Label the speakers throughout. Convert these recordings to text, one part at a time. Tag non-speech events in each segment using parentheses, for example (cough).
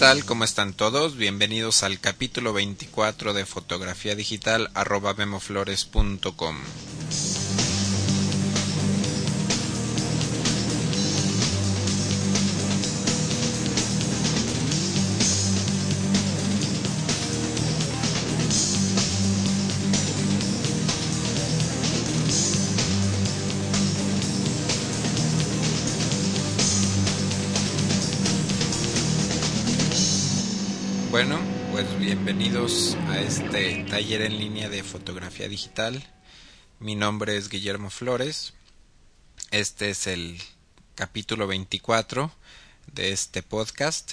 Speaker 1: ¿Qué tal? ¿Cómo están todos? Bienvenidos al capítulo 24 de fotografía digital arroba memoflores.com. bienvenidos a este taller en línea de fotografía digital. Mi nombre es Guillermo Flores. Este es el capítulo 24 de este podcast.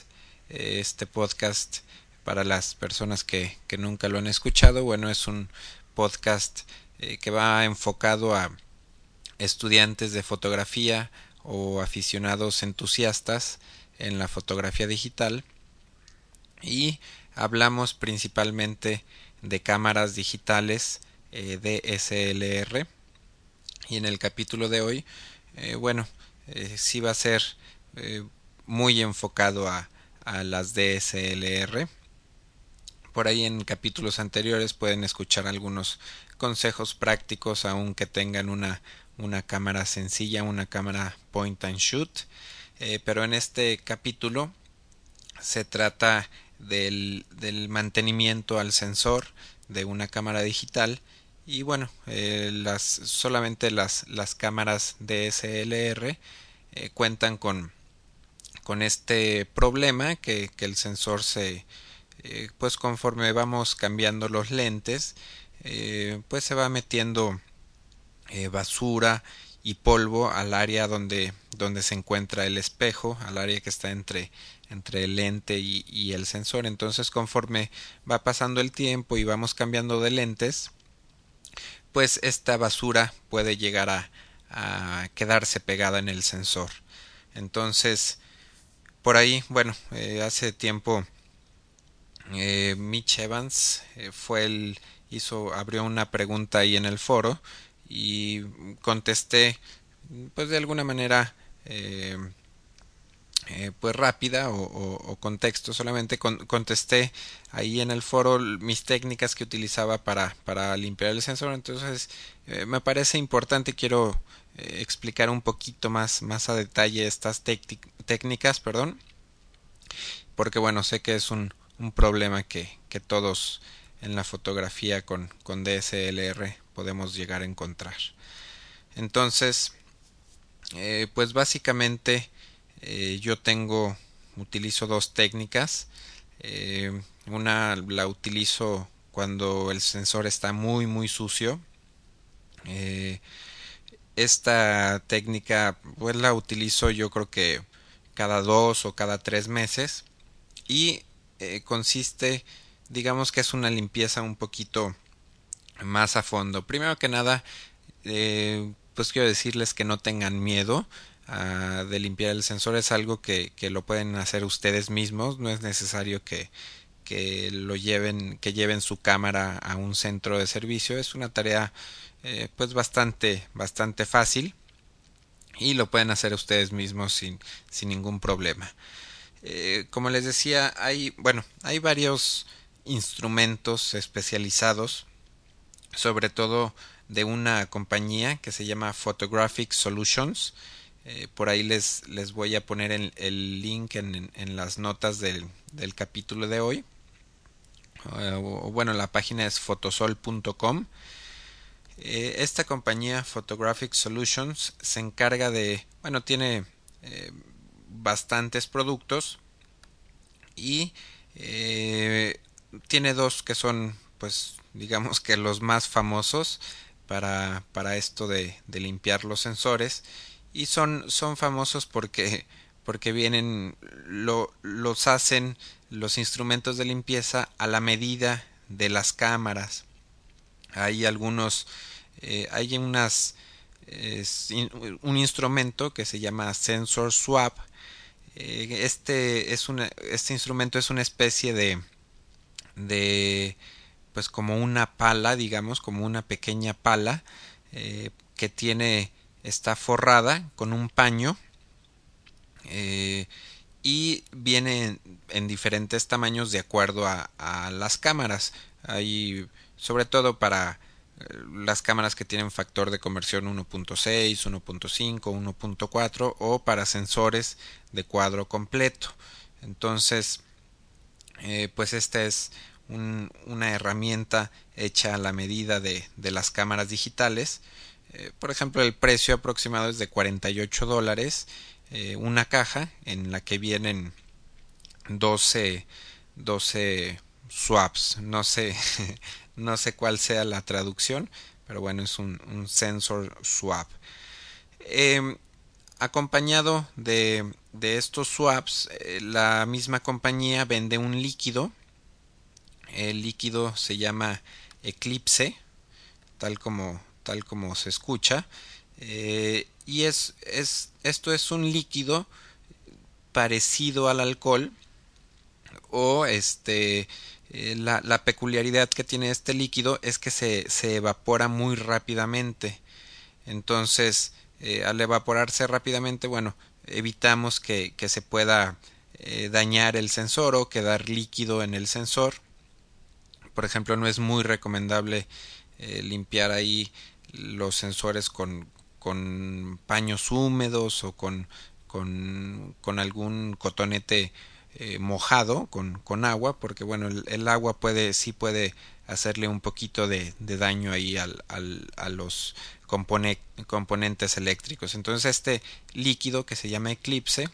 Speaker 1: Este podcast para las personas que, que nunca lo han escuchado, bueno, es un podcast eh, que va enfocado a estudiantes de fotografía o aficionados entusiastas en la fotografía digital y hablamos principalmente de cámaras digitales eh, DSLR y en el capítulo de hoy eh, bueno eh, sí va a ser eh, muy enfocado a, a las DSLR por ahí en capítulos anteriores pueden escuchar algunos consejos prácticos aunque tengan una, una cámara sencilla una cámara point and shoot. Pero en este capítulo se trata del, mantenimiento al sensor de una cámara digital. Y bueno eh, solamente las, las cámaras DSLR eh, cuentan con con este problema que, que el sensor se eh, pues conforme vamos cambiando los lentes eh, pues se va metiendo basura y polvo al área donde, donde se encuentra el espejo, al área que está entre, entre el lente y, el sensor. Entonces, conforme va pasando el tiempo y vamos cambiando de lentes, pues esta basura puede llegar a, a quedarse pegada en el sensor. Entonces, por ahí, bueno, eh, hace tiempo eh, Mitch Evans eh, fue el hizo abrió una pregunta ahí en el foro y contesté pues de alguna manera eh, pues rápida o, o, o contexto solamente con, contesté ahí en el foro mis técnicas que utilizaba para, para limpiar el sensor entonces eh, me parece importante quiero eh, explicar un poquito más más a detalle estas técnicas perdón porque bueno sé que es un, un problema que, que todos en la fotografía con, con DSLR podemos llegar a encontrar. Entonces, pues básicamente eh, yo tengo, utilizo dos técnicas. Eh, una la utilizo cuando el sensor está muy muy sucio. Eh, esta técnica pues la utilizo yo creo que cada dos o cada tres meses y consiste digamos que es una limpieza un poquito más a fondo. Primero que nada, pues quiero decirles que no tengan miedo de limpiar el sensor. Es algo que, que, lo pueden hacer ustedes mismos. No es necesario que, que lo lleven, que lleven su cámara a un centro de servicio. Es una tarea eh, pues bastante, bastante fácil y lo pueden hacer ustedes mismos sin, sin ningún problema. Eh, como les decía, hay, bueno, hay varios instrumentos especializados, sobre todo de una compañía que se llama Photographic Solutions. Eh, por ahí les, les voy a poner el, link en, las notas del, del, capítulo de hoy. O, bueno, la página es fotosol.com. Eh, esta compañía Photographic Solutions se encarga de, bueno, tiene eh, bastantes productos y eh, tiene dos que son pues digamos que los más famosos para, para esto de, de, limpiar los sensores y son, son famosos porque porque vienen lo, los hacen los instrumentos de limpieza a la medida de las cámaras. Hay algunos eh, hay unas un instrumento que se llama sensor swap. Eh, este es este instrumento es una especie de de pues como una pala digamos como una pequeña pala eh, que tiene está forrada con un paño eh, y viene en diferentes tamaños de acuerdo a, las cámaras. Hay sobre todo para eh, las cámaras que tienen factor de conversión 1.6, 1.5, 1.4 o para sensores de cuadro completo. Entonces, eh, pues esta es una herramienta hecha a la medida de, de las cámaras digitales. Eh, por ejemplo, el precio aproximado es de 48 dólares. una caja en la que vienen 12, 12 swaps. No sé (laughs) no sé cuál sea la traducción, pero bueno, es un, sensor swap. Em, acompañado de, de, estos swaps, eh, la misma compañía vende un líquido. El líquido se llama Eclipse, tal como, tal como se escucha. Eh, y es, es, esto es un líquido parecido al alcohol o este eh, la, la, peculiaridad que tiene este líquido es que se, se evapora muy rápidamente. Entonces, eh, al evaporarse rápidamente, bueno, evitamos que, que se pueda dañar el sensor o quedar líquido en el sensor. Por ejemplo, no es muy recomendable limpiar ahí los sensores con, con paños húmedos o con, con, con algún cotonete eh, mojado con, con, agua porque bueno el, agua puede sí puede hacerle un poquito de, de daño ahí al, al, a los componentes eléctricos. Entonces este líquido que se llama eclipse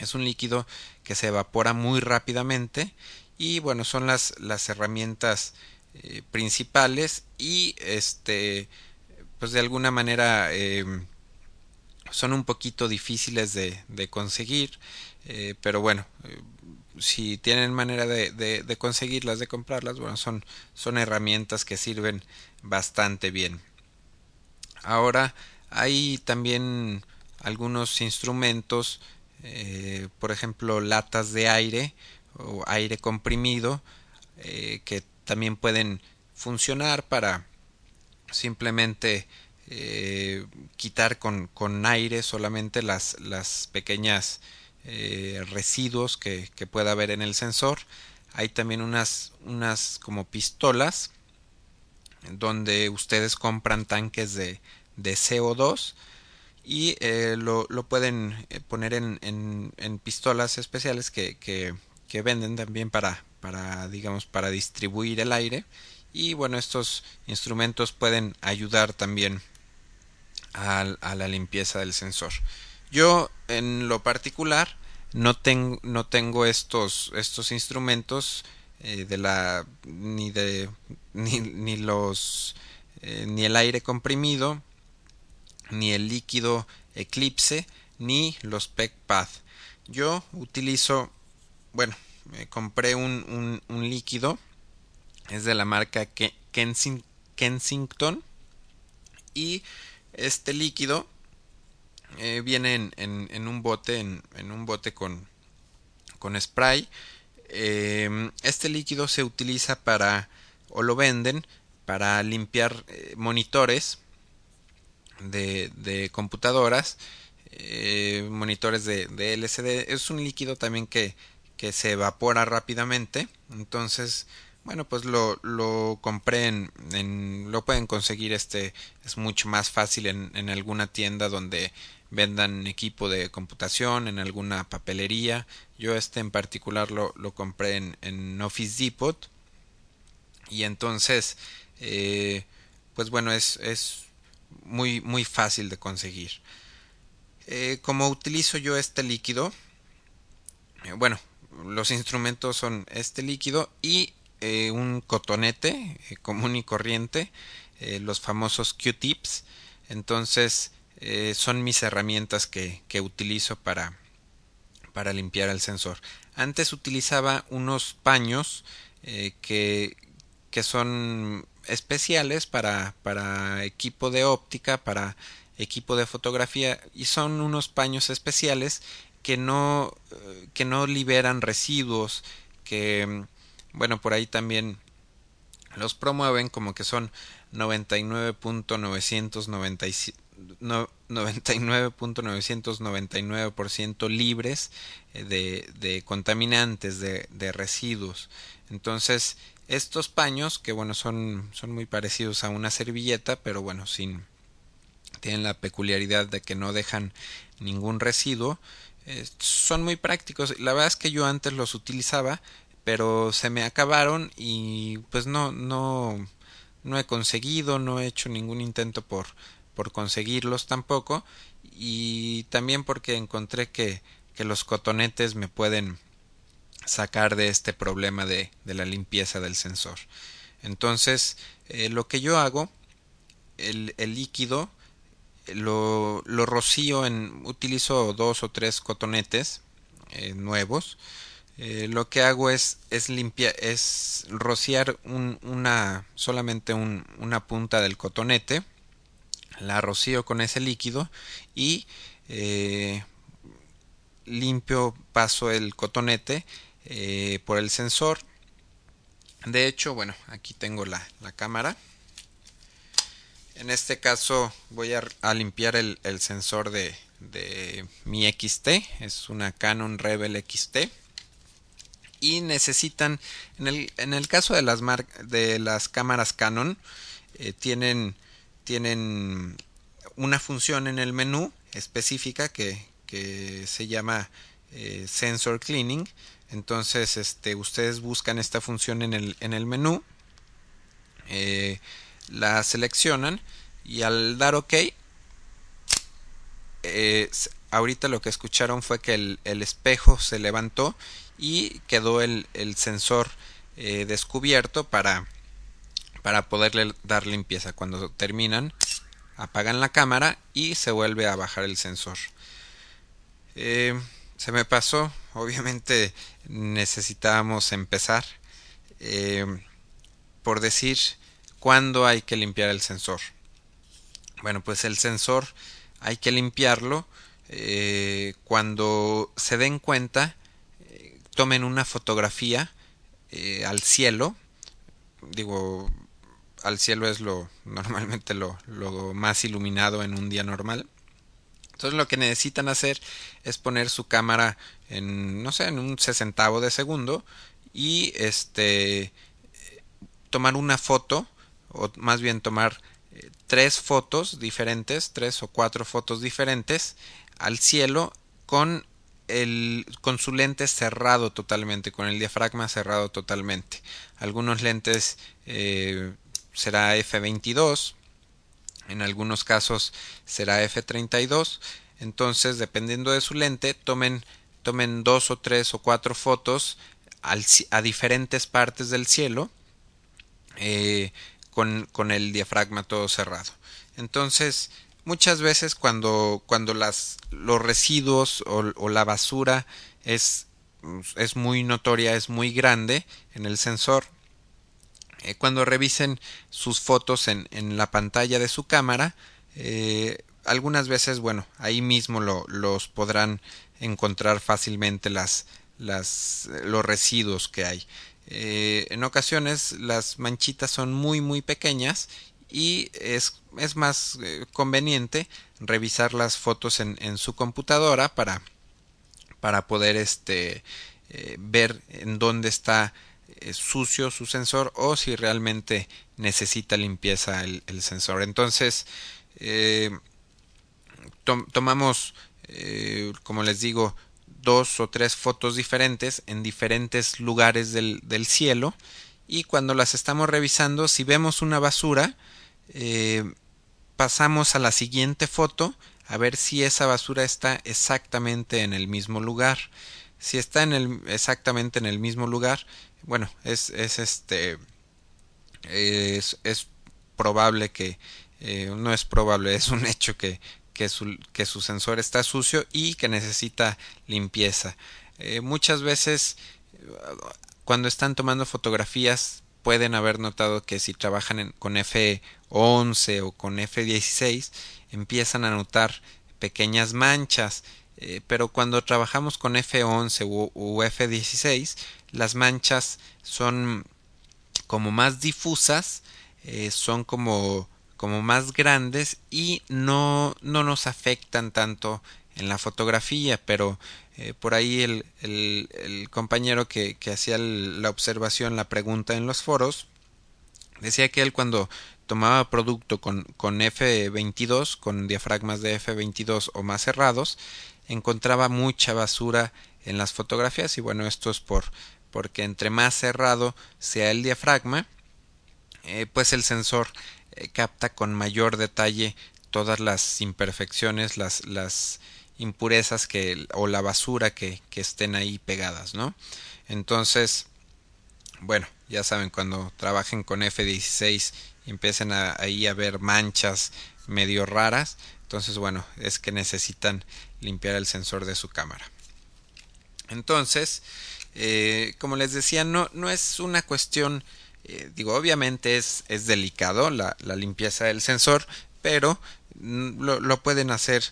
Speaker 1: es un líquido que se evapora muy rápidamente y bueno son las las herramientas eh, principales y este pues de alguna manera eh, son un poquito difíciles de, conseguir eh, pero bueno, eh, si tienen manera de, de, conseguirlas, de comprarlas, bueno, son, son herramientas que sirven bastante bien. Ahora hay también algunos instrumentos, por ejemplo, latas de aire o aire comprimido, que también pueden funcionar para simplemente quitar con, con aire solamente las, las pequeñas eh, residuos que, que, pueda haber en el sensor. Hay también unas, unas como pistolas donde ustedes compran tanques de, de CO2 y eh, lo, lo, pueden eh, poner en, en, pistolas especiales que, que, venden también para, para digamos para distribuir el aire. Y bueno estos instrumentos pueden ayudar también a, la limpieza del sensor. Yo en lo particular no, no tengo estos, estos instrumentos eh, de la ni de (laughs) ni, ni los eh, ni el aire comprimido ni el líquido eclipse ni los PECPAD yo utilizo bueno me compré un, un, líquido es de la marca Kensington y este líquido eh, viene en, en, un bote, en, un bote con, con spray. Eh, este líquido se utiliza para, o lo venden, para limpiar eh, monitores de, de computadoras, eh, monitores de, LCD. Es un líquido también que, que se evapora rápidamente. Entonces, bueno, pues lo, lo compré en, lo pueden conseguir este es mucho más fácil en, en alguna tienda donde vendan equipo de computación en alguna papelería. Yo este en particular lo, lo compré en, en, Office Depot. Y entonces, eh, pues bueno, es, es muy, muy fácil de conseguir. Eh, como utilizo yo este líquido, eh, bueno, los instrumentos son este líquido y eh, un cotonete eh, común y corriente, eh, los famosos Q-tips. Entonces, son mis herramientas que, que utilizo para, para limpiar el sensor. Antes utilizaba unos paños que, que son especiales para, para equipo de óptica, para equipo de fotografía y son unos paños especiales que no, que no liberan residuos, que bueno, por ahí también los promueven como que son 99.999 99.999% libres eh, de, de contaminantes, de, de, residuos. Entonces, estos paños, que bueno, son, son muy parecidos a una servilleta, pero bueno, sin tienen la peculiaridad de que no dejan ningún residuo, son muy prácticos. La verdad es que yo antes los utilizaba, pero se me acabaron y pues no, no, no he conseguido, no he hecho ningún intento por, por conseguirlos tampoco y también porque encontré que, que los cotonetes me pueden sacar de este problema de, de la limpieza del sensor. Entonces, eh, lo que yo hago, el, el líquido, lo, lo, rocío en, utilizo dos o tres cotonetes eh, nuevos, eh, lo que hago es, es limpiar, es rociar un, una, solamente un, una punta del cotonete, la rocío con ese líquido y eh, limpio, paso el cotonete por el sensor. De hecho, bueno, aquí tengo la, la cámara. En este caso voy a, limpiar el, sensor de, de mi XT, es una Canon Rebel XT y necesitan en el, en el caso de las de las cámaras Canon eh, tienen tienen una función en el menú específica que, que se llama eh, sensor cleaning. Entonces este ustedes buscan esta función en el, en el menú. Eh, la seleccionan y al dar ok eh, ahorita lo que escucharon fue que el, el espejo se levantó y quedó el, el sensor eh, descubierto para, para poderle dar limpieza. Cuando terminan, apagan la cámara y se vuelve a bajar el sensor. Eh, se me pasó, (laughs) obviamente necesitábamos empezar por decir cuándo hay que limpiar el sensor. Bueno, pues el sensor hay que limpiarlo eh, cuando se den cuenta tomen una fotografía eh, al cielo, digo, al cielo es lo normalmente lo, lo más iluminado en un día normal. Entonces lo que necesitan hacer es poner su cámara en, no sé, en un sesentavo de segundo y este tomar una foto o más bien tomar eh, tres fotos diferentes, tres o cuatro fotos diferentes al cielo con el, con su lente cerrado totalmente, con el diafragma cerrado totalmente. Algunos lentes eh, será F22, en algunos casos será F32. Entonces, dependiendo de su lente, tomen, tomen dos o tres o cuatro fotos a diferentes partes del cielo eh, con, el diafragma todo cerrado. Entonces, muchas veces cuando, cuando las, los residuos o, la basura es, es, muy notoria, es muy grande en el sensor, eh, cuando revisen sus fotos en, en, la pantalla de su cámara, eh, algunas veces, bueno, ahí mismo lo, los podrán encontrar fácilmente las, las, los residuos que hay. Eh, en ocasiones las manchitas son muy muy pequeñas y es, es más eh, conveniente revisar las fotos en, en su computadora para, para poder este, eh, ver en dónde está sucio su sensor o si realmente necesita limpieza el, el sensor. Entonces, to tomamos, como les digo, dos o tres fotos diferentes en diferentes lugares del, cielo y cuando las estamos revisando, si vemos una basura, eh, pasamos a la siguiente foto a ver si esa basura está exactamente en el mismo lugar. Si está en el, exactamente en el mismo lugar, bueno, es, es este, es, es probable que, eh, no es probable, (laughs) es un hecho que, que, su, que su sensor está sucio y que necesita limpieza. Eh, muchas veces cuando están tomando fotografías pueden haber notado que si trabajan con F11 o con F16 empiezan a notar pequeñas manchas, eh, pero cuando trabajamos con F11 u, u, F16 las manchas son como más difusas, eh, son como como más grandes y no, no nos afectan tanto en la fotografía, pero eh, por ahí el, el, compañero que, que hacía la observación, la pregunta en los foros, decía que él cuando tomaba producto con, con F22, con diafragmas de F22 o más cerrados, encontraba mucha basura en las fotografías. Y bueno, esto es por porque entre más cerrado sea el diafragma, eh, pues el sensor eh, capta con mayor detalle todas las imperfecciones, las, impurezas que, o la basura que, estén ahí pegadas, ¿no? Entonces, bueno, ya saben, cuando trabajen con F16 y empiecen ahí a ver manchas medio raras, entonces, bueno, es que necesitan limpiar el sensor de su cámara. Entonces, eh, como les decía, no, no es una cuestión, eh, digo, obviamente es, es delicado la, la, limpieza del sensor, pero lo, lo pueden hacer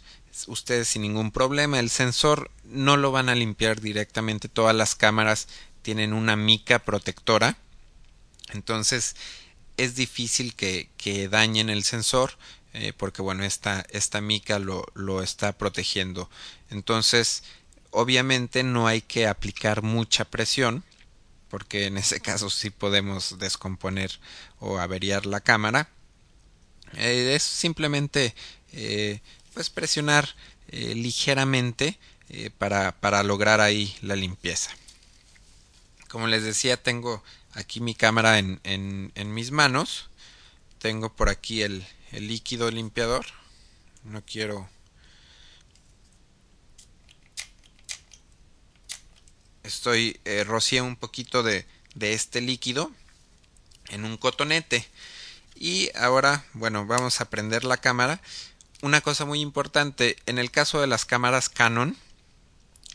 Speaker 1: ustedes sin ningún problema. El sensor no lo van a limpiar directamente. Todas las cámaras tienen una mica protectora. Entonces es difícil que, que dañen el sensor. Eh, porque bueno esta, esta mica lo, lo está protegiendo entonces obviamente no hay que aplicar mucha presión porque en ese caso sí podemos descomponer o averiar la cámara. Eh, es simplemente eh, pues presionar eh, ligeramente para, para lograr ahí la limpieza. Como les decía tengo aquí mi cámara en, en, en mis manos. Tengo por aquí el, el líquido limpiador. No quiero estoy eh, rocié un poquito de, de este líquido en un cotonete. Y ahora bueno vamos a prender la cámara. Una cosa muy importante en el caso de las cámaras Canon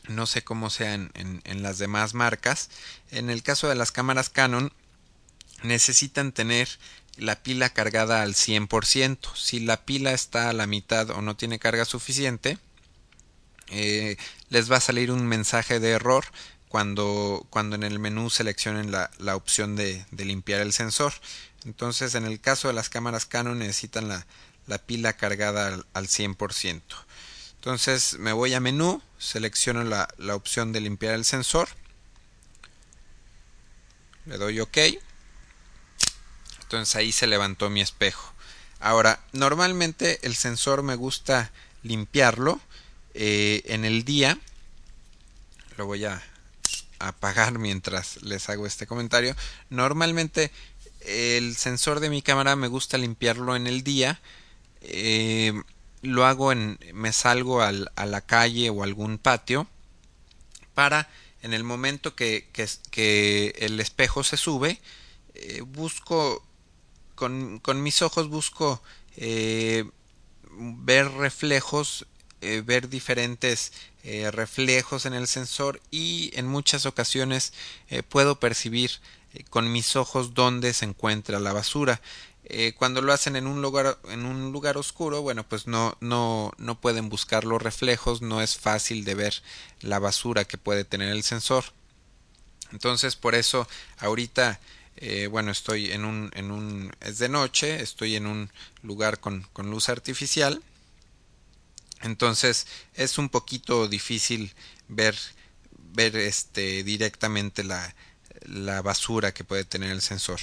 Speaker 1: no sé cómo sea en, en, las demás marcas en el caso de las cámaras Canon necesitan tener la pila cargada al 100%. Si la pila está a la mitad o no tiene carga suficiente, eh, les va a salir un mensaje de error cuando, cuando en el menú seleccionen la, la opción de, de, limpiar el sensor. Entonces, en el caso de las cámaras Canon necesitan la, la pila cargada al, al 100%. Entonces, me voy a menú, selecciono la, la opción de limpiar el sensor, le doy OK entonces ahí se levantó mi espejo. Ahora, normalmente el sensor me gusta limpiarlo eh, en el día. Lo voy a apagar (laughs) mientras les hago este comentario. Normalmente el sensor de mi cámara me gusta limpiarlo en el día. Eh, lo hago en. me salgo al, a la calle o algún patio. Para en el momento que, que, el espejo se sube. Eh, busco con, con mis ojos busco eh, ver reflejos, ver diferentes eh, reflejos en el sensor y en muchas ocasiones eh, puedo percibir eh, con mis ojos dónde se encuentra la basura. Cuando lo hacen en un lugar en un lugar oscuro bueno pues no no no pueden buscar los reflejos no es fácil de ver la basura que puede tener el sensor entonces por eso ahorita bueno, estoy en un, en un, es de noche, estoy en un lugar con, con luz artificial, entonces es un poquito difícil ver, ver este, directamente la, la basura que puede tener el sensor.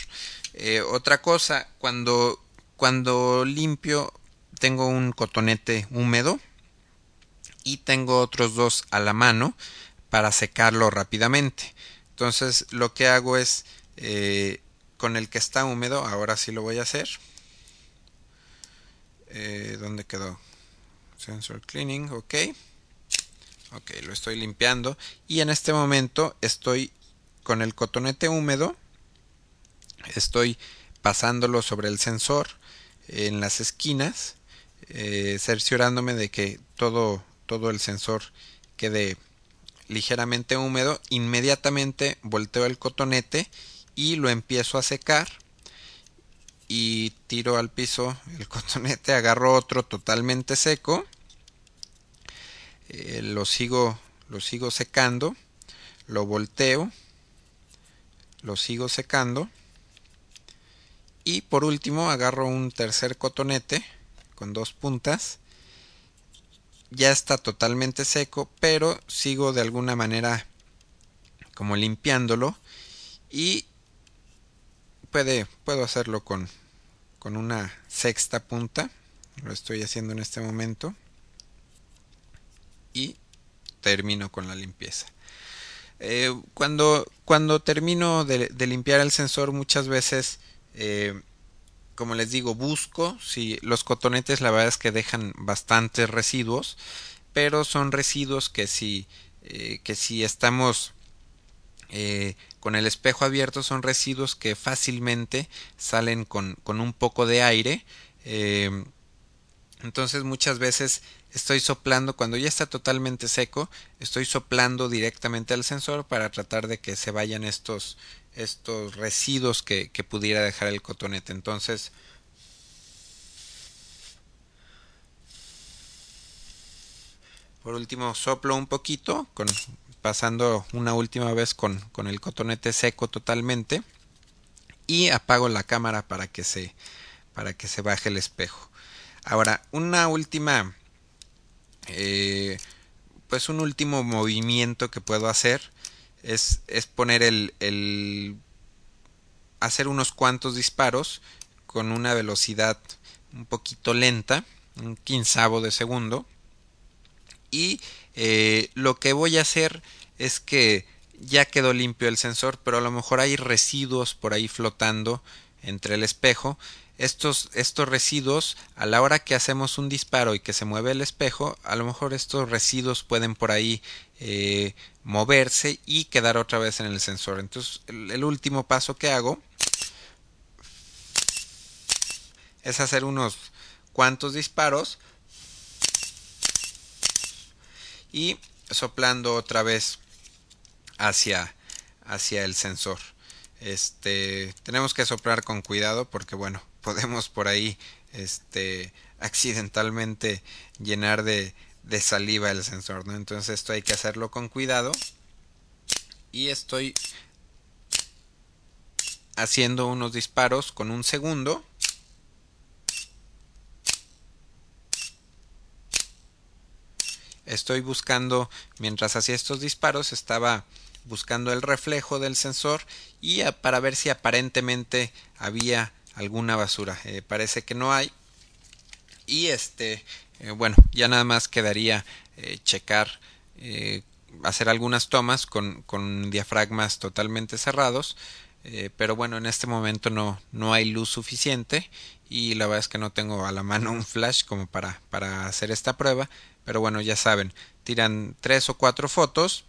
Speaker 1: Eh, otra cosa, cuando, cuando limpio tengo un cotonete húmedo y tengo otros dos a la mano para secarlo rápidamente. Entonces lo que hago es eh, con el que está húmedo, ahora sí lo voy a hacer. Eh, ¿Dónde quedó? Sensor cleaning, ok. Ok, lo estoy limpiando. Y en este momento estoy con el cotonete húmedo. Estoy pasándolo sobre el sensor en las esquinas. Eh, cerciorándome de que todo, todo el sensor quede ligeramente húmedo. Inmediatamente volteo el cotonete y lo empiezo a secar y tiro al piso el cotonete, (laughs) agarro otro totalmente seco, eh, lo sigo lo sigo secando, lo volteo, lo sigo secando y por último agarro un tercer cotonete con dos puntas. Ya está totalmente seco pero sigo de alguna manera como limpiándolo y puede, puedo hacerlo con, con una sexta punta. Lo estoy haciendo en este momento y termino con la limpieza. Eh, cuando, cuando termino de, limpiar el sensor muchas veces eh, como les digo busco si los cotonetes la verdad es que dejan bastantes residuos pero son residuos que si eh, que si estamos con el espejo abierto son residuos que fácilmente salen con, con un poco de aire entonces muchas veces estoy soplando cuando ya está totalmente seco estoy soplando directamente al sensor para tratar de que se vayan estos estos residuos que, que pudiera dejar el cotonete. Entonces por último soplo un poquito pasando una última vez con, con el cotonete seco totalmente y apago la cámara para que se para que se baje el espejo ahora una última eh, pues un último movimiento que puedo hacer es, es poner el, el, hacer unos cuantos disparos con una velocidad un poquito lenta un quinzavo de segundo. Y eh, lo que voy a hacer es que ya quedó limpio el sensor pero a lo mejor hay residuos por ahí flotando entre el espejo estos, estos residuos, a la hora que hacemos un disparo y que se mueve el espejo, a lo mejor estos residuos pueden por ahí eh, moverse y quedar otra vez en el sensor. Entonces, el, último paso que hago es hacer unos cuantos disparos y soplando otra vez hacia, hacia el sensor. Este, tenemos que soplar con cuidado porque bueno, podemos por ahí este accidentalmente llenar de, saliva el sensor, ¿no? Entonces esto hay que hacerlo con cuidado. Y estoy haciendo unos disparos con un segundo. Estoy buscando, mientras hacía estos disparos, estaba buscando el reflejo del sensor y para ver si aparentemente había alguna basura. Eh, parece que no hay. Y este, eh, bueno, ya nada más quedaría eh, checar, hacer algunas tomas con, con diafragmas totalmente cerrados. pero bueno, en este momento no, no hay luz suficiente y la verdad es que no tengo a la mano un flash como para, para hacer esta prueba. Pero bueno, ya saben, tiran tres o cuatro fotos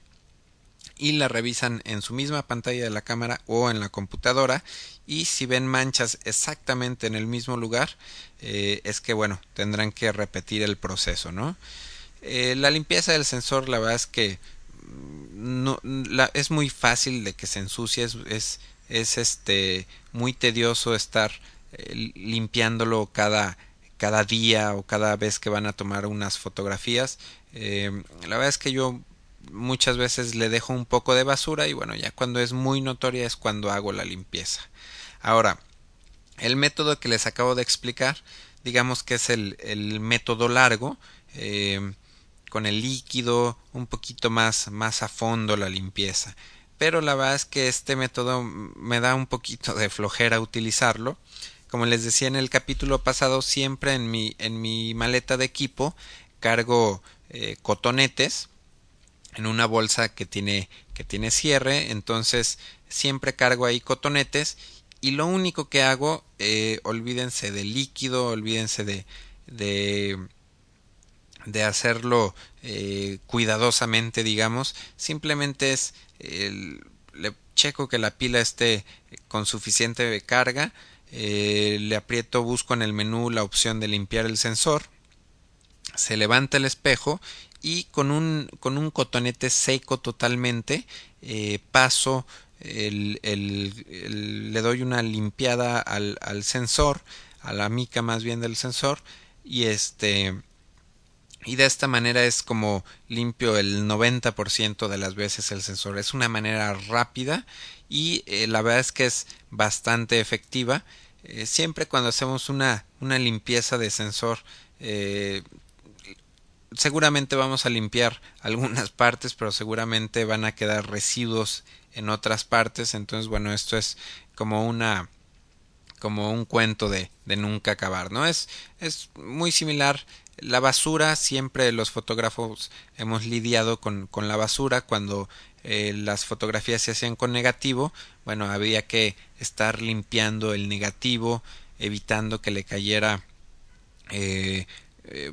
Speaker 1: y la revisan en su misma pantalla de la cámara o en la computadora. Y si ven manchas exactamente en el mismo lugar eh, es que bueno tendrán que repetir el proceso no eh, la limpieza del sensor la verdad es que mm, no la, es muy fácil de que se ensucie es, es, es este muy tedioso estar eh, limpiándolo cada cada día o cada vez que van a tomar unas fotografías. La verdad es que yo muchas veces le dejo un poco de basura y bueno, ya cuando es muy notoria es cuando hago la limpieza. Ahora, el método que les acabo de explicar, digamos que es el, el método largo, eh, con el líquido, un poquito más, más a fondo la limpieza. Pero la verdad es que este método me da un poquito de flojera utilizarlo. Como les decía en el capítulo pasado, siempre en mi, en mi maleta de equipo cargo eh, cotonetes en una bolsa que tiene que tiene cierre entonces siempre cargo ahí cotonetes y lo único que hago eh, olvídense del líquido olvídense de de, de hacerlo eh, cuidadosamente digamos simplemente es le checo que la pila esté con suficiente carga eh, le aprieto busco en el menú la opción de limpiar el sensor se levanta el espejo y con un, con un cotonete seco totalmente eh, paso el, el, le doy una limpiada al, al, sensor a la mica más bien del sensor y este y de esta manera es como limpio el 90% de las veces el sensor. Es una manera rápida y eh, la verdad es que es bastante efectiva. Eh, siempre cuando hacemos una, una limpieza de sensor seguramente vamos a limpiar (laughs) algunas partes pero seguramente van a quedar residuos en otras partes. Entonces bueno esto es como una como un cuento de, de nunca acabar no es es muy similar. La basura siempre los fotógrafos hemos lidiado con, con la basura. Cuando eh, las fotografías se hacían con negativo bueno había que estar limpiando el negativo evitando que le cayera eh, eh,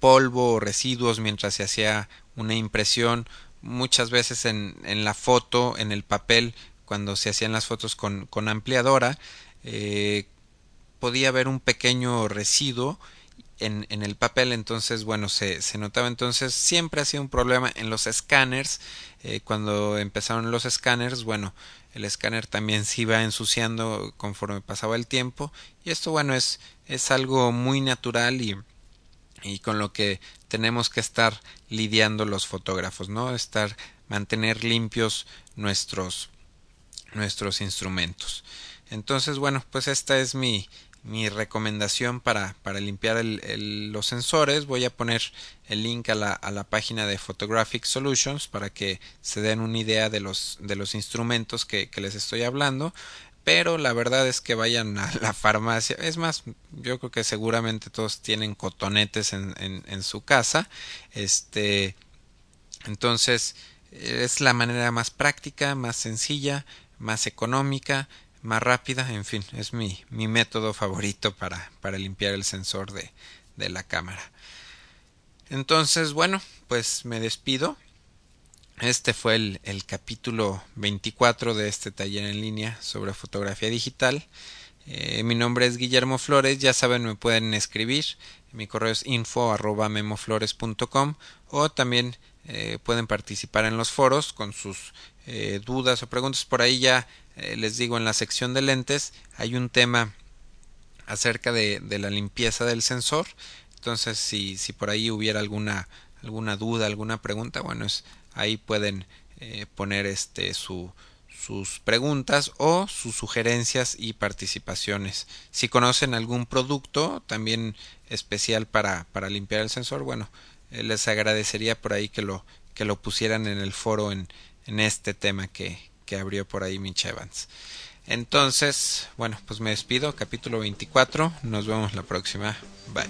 Speaker 1: polvo o residuos mientras se hacía una impresión. Muchas veces en, en la foto en el papel cuando se hacían las fotos con, con ampliadora eh, podía haber un pequeño residuo en, en, el papel. Entonces bueno se, se notaba. Entonces siempre ha sido un problema en los escáneres. Eh, cuando empezaron los escáneres bueno el escáner también se iba ensuciando conforme pasaba el tiempo. Y esto bueno es es algo muy natural y y con lo que tenemos que estar lidiando los fotógrafos no estar mantener limpios nuestros nuestros instrumentos entonces bueno pues esta es mi mi recomendación para, para limpiar los sensores. Voy a poner el link a la, a la, página de Photographic Solutions para que se den una idea de los, de los instrumentos que, que les estoy hablando. Pero la verdad es que vayan a la farmacia. Es más, yo creo que seguramente todos tienen cotonetes en, en, su casa. Este, entonces, es la manera más práctica, más sencilla, más económica más rápida, en fin, es mi, mi método favorito para, para limpiar el sensor de, de la cámara. Entonces, bueno, pues me despido. Este fue el, capítulo 24 de este taller en línea sobre fotografía digital. Eh, mi nombre es Guillermo Flores, ya saben, me pueden escribir. Mi correo es info arroba memoflores.com o también eh, pueden participar en los foros con sus eh, dudas o preguntas. Por ahí ya eh, les digo en la sección de lentes hay un tema acerca de, la limpieza del sensor entonces si, si por ahí hubiera alguna alguna duda alguna pregunta bueno es, ahí pueden eh, poner este su sus preguntas o sus sugerencias y participaciones. Si conocen algún producto también especial para, para limpiar el sensor, bueno, eh, les agradecería por ahí que lo, que lo pusieran en el foro en, en este tema que, que abrió por ahí Mitch Evans. Entonces, bueno, pues me despido, capítulo 24, nos vemos la próxima, bye.